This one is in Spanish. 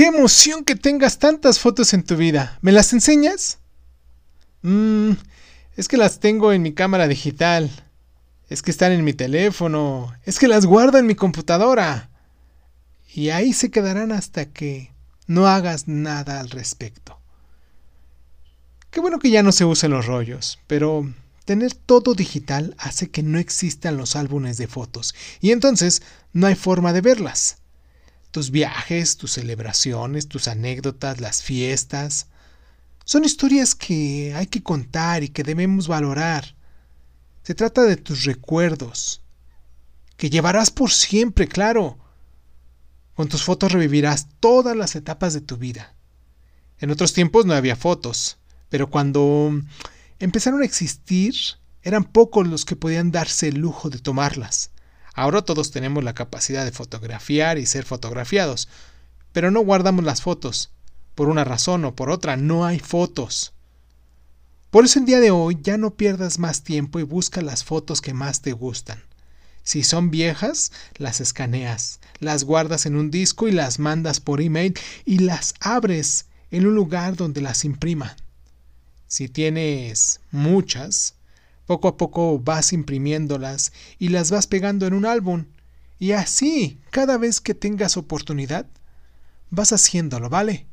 ¡Qué emoción que tengas tantas fotos en tu vida! ¿Me las enseñas? Mmm, es que las tengo en mi cámara digital. Es que están en mi teléfono. Es que las guardo en mi computadora. Y ahí se quedarán hasta que no hagas nada al respecto. Qué bueno que ya no se usen los rollos, pero tener todo digital hace que no existan los álbumes de fotos y entonces no hay forma de verlas. Tus viajes, tus celebraciones, tus anécdotas, las fiestas, son historias que hay que contar y que debemos valorar. Se trata de tus recuerdos, que llevarás por siempre, claro. Con tus fotos revivirás todas las etapas de tu vida. En otros tiempos no había fotos, pero cuando empezaron a existir, eran pocos los que podían darse el lujo de tomarlas. Ahora todos tenemos la capacidad de fotografiar y ser fotografiados, pero no guardamos las fotos. Por una razón o por otra, no hay fotos. Por eso el día de hoy ya no pierdas más tiempo y busca las fotos que más te gustan. Si son viejas, las escaneas, las guardas en un disco y las mandas por email y las abres en un lugar donde las impriman. Si tienes muchas, poco a poco vas imprimiéndolas y las vas pegando en un álbum. Y así, cada vez que tengas oportunidad, vas haciéndolo, ¿vale?